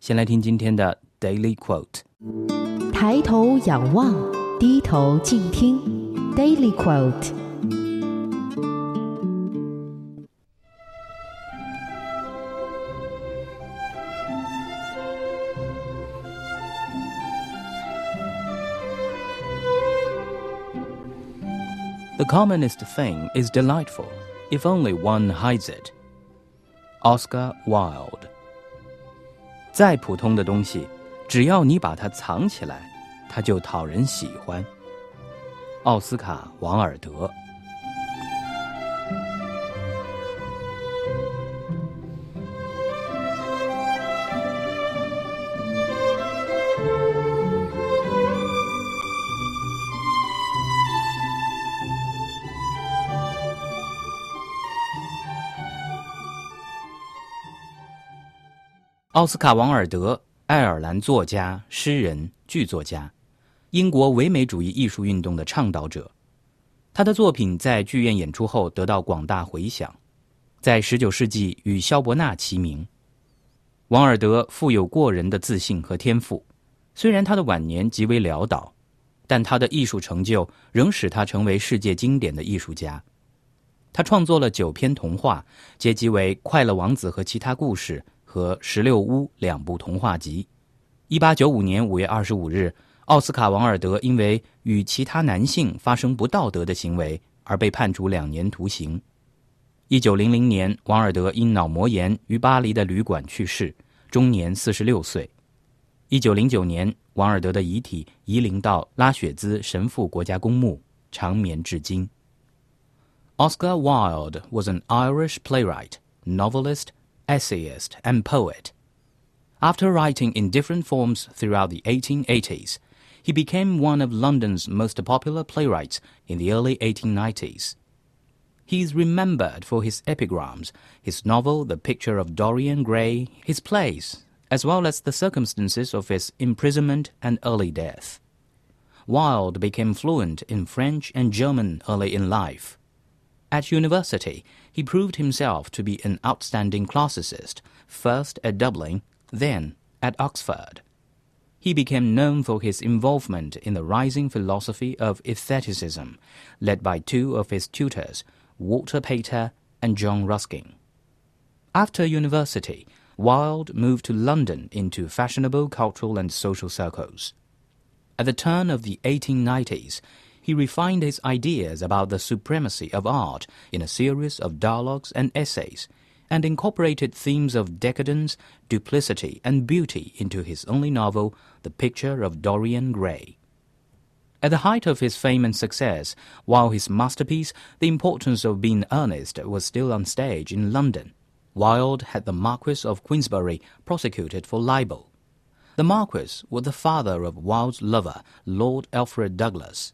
先来听今天的 Daily Quote：抬头仰望，低头静听。Daily Quote。The commonest thing is delightful, if only one hides it. Oscar Wilde。 再普通的东西，只要你把它藏起来，它就讨人喜欢。奥斯卡·王尔德。奥斯卡·王尔德，爱尔兰作家、诗人、剧作家，英国唯美主义艺术运动的倡导者。他的作品在剧院演出后得到广大回响，在19世纪与萧伯纳齐名。王尔德富有过人的自信和天赋，虽然他的晚年极为潦倒，但他的艺术成就仍使他成为世界经典的艺术家。他创作了九篇童话，结集为《快乐王子和其他故事》。和《十六屋》两部童话集。一八九五年五月二十五日，奥斯卡·王尔德因为与其他男性发生不道德的行为而被判处两年徒刑。一九零零年，王尔德因脑膜炎于巴黎的旅馆去世，终年四十六岁。一九零九年，王尔德的遗体移灵到拉雪兹神父国家公墓，长眠至今。Oscar Wilde was an Irish playwright, novelist. Essayist, and poet. After writing in different forms throughout the 1880s, he became one of London's most popular playwrights in the early 1890s. He is remembered for his epigrams, his novel The Picture of Dorian Gray, his plays, as well as the circumstances of his imprisonment and early death. Wilde became fluent in French and German early in life. At university, he proved himself to be an outstanding classicist, first at Dublin, then at Oxford. He became known for his involvement in the rising philosophy of aestheticism, led by two of his tutors, Walter Pater and John Ruskin. After university, Wilde moved to London into fashionable cultural and social circles. At the turn of the 1890s, he refined his ideas about the supremacy of art in a series of dialogues and essays, and incorporated themes of decadence, duplicity, and beauty into his only novel, The Picture of Dorian Gray. At the height of his fame and success, while his masterpiece, The Importance of Being Earnest, was still on stage in London, Wilde had the Marquis of Queensberry prosecuted for libel. The Marquis was the father of Wilde's lover, Lord Alfred Douglas.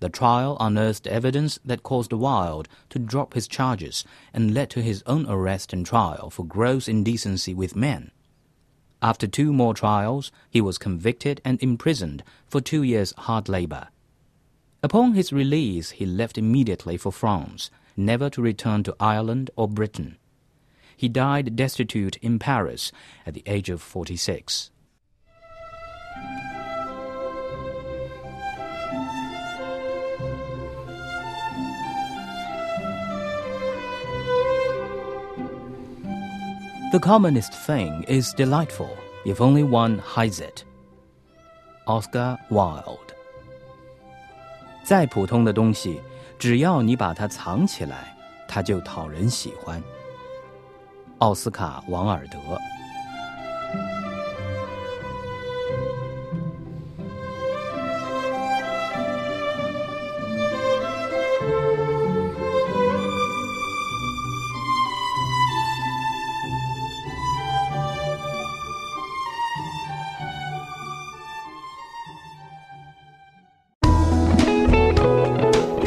The trial unearthed evidence that caused Wilde to drop his charges and led to his own arrest and trial for gross indecency with men. After two more trials, he was convicted and imprisoned for two years' hard labor. Upon his release, he left immediately for France, never to return to Ireland or Britain. He died destitute in Paris at the age of 46. The commonest thing is delightful if only one hides it. Oscar Wilde。再普通的东西，只要你把它藏起来，它就讨人喜欢。奥斯卡·王尔德。